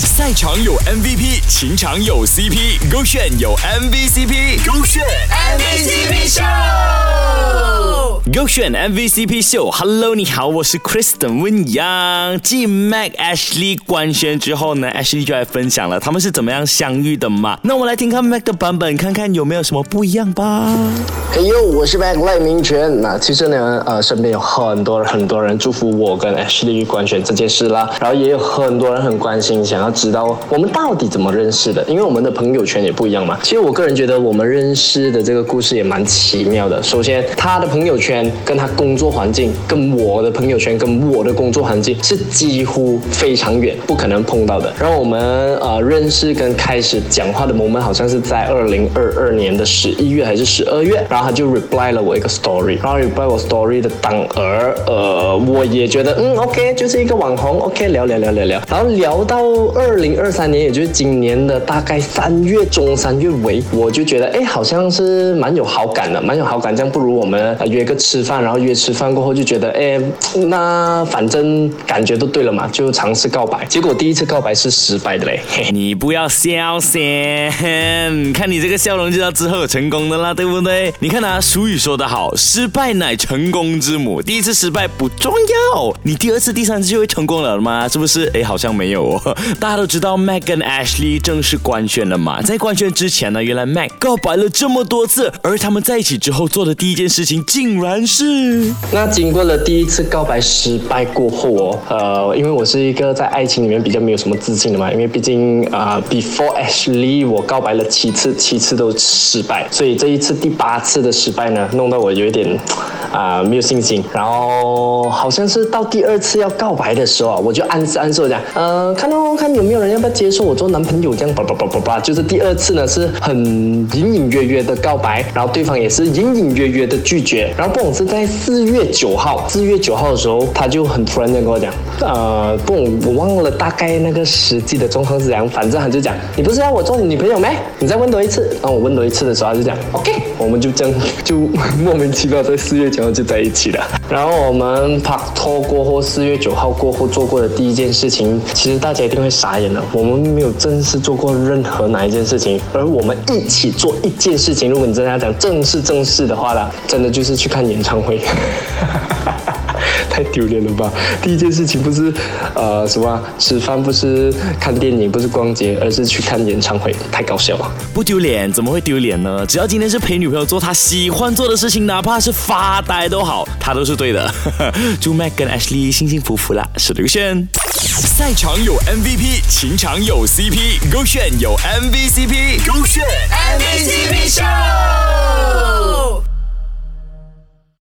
赛场有 MVP，情场有 CP，勾选有 MVCp，勾选。勾选 MVCp 秀。Hello，你好，我是 Kristen 温阳。继 Mac Ashley 官宣之后呢，Ashley 就来分享了他们是怎么样相遇的嘛。那我们来听看 Mac 的版本，看看有没有什么不一样吧。嘿呦，我是 Mac 赖明权。那其实呢，呃，身边有很多很多人祝福我跟 Ashley 官宣这件事啦，然后也有很多人很关心，想要知道我们到底怎么认识的，因为我们的朋友圈也不一样嘛。其实我个人觉得我们认识的这个故事也蛮奇妙的。首先，他的朋友圈跟他工作环境，跟我的朋友圈跟我的工作环境是几乎非常远，不可能碰到的。然后我们呃认识跟开始讲话的 moment 好像是在二零二二年的十一月还是十二月，然后他就 reply 了我一个 story，然后 reply 我 story 的当儿，呃，我也觉得嗯 OK，就是一个网红，OK，聊聊聊聊聊，然后聊到二零二三年，也就是今年的大概三月中三月尾，我就觉得哎，好像是蛮有好感的，蛮有好感，这样不如我们约个吃饭，然后约吃饭过后就觉得哎，那反正感觉都对了嘛，就尝试告白，结果第一次告白是失败的嘞，嘿。你不要笑先，看你这个笑容就知道之后有成功的啦，对不对？你看啊，俗语说得好，失败乃成功之母。第一次失败不重要，你第二次、第三次就会成功了吗？是不是？哎，好像没有哦。大家都知道 Mac 跟 Ashley 正式官宣了嘛？在官宣之前呢，原来 Mac 告白了这么多次，而他们在一起之后做的第一件事情，竟然是是。那经过了第一次告白失败过后哦，呃，因为我是一个在爱情里面比较没有什么自信的嘛，因为毕竟啊、b e f o r e Ashley 我告白了七次，七次都失败，所以这一次第八次的失败呢，弄到我有一点啊、没有信心。然后好像是到第二次要告白的时候啊，我就暗示暗示我讲，呃，看到看有没有人要不要接受我做男朋友这样，叭叭叭叭叭，就是第二次呢是很隐隐约约的告白，然后对方也是隐隐约约的拒绝，然后不懂是在四月九号，四月九号的时候，他就很突然的跟我讲，呃，不我忘了大概那个实际的状况是怎样，反正他就讲，你不是要我做你女朋友没？你再问多一次，然后我问多一次的时候，他就讲，OK，我们就这样就莫名其妙在四月九号就在一起了。然后我们拍拖过后，四月九号过后做过的第一件事情，其实大家一定会傻眼了，我们没有正式做过任何哪一件事情，而我们一起做一件事情，如果你真的要讲正式正式的话呢，真的就是去看演唱会。太丢脸了吧！第一件事情不是呃什么啊吃饭，不是看电影，不是逛街，而是去看演唱会，太搞笑了。不丢脸，怎么会丢脸呢？只要今天是陪女朋友做她喜欢做的事情，哪怕是发呆都好，她都是对的。祝 Mac 跟 Ashley 幸幸福福啦，是刘轩。赛场有 MVP，情场有 CP，勾选有 MVCp，勾选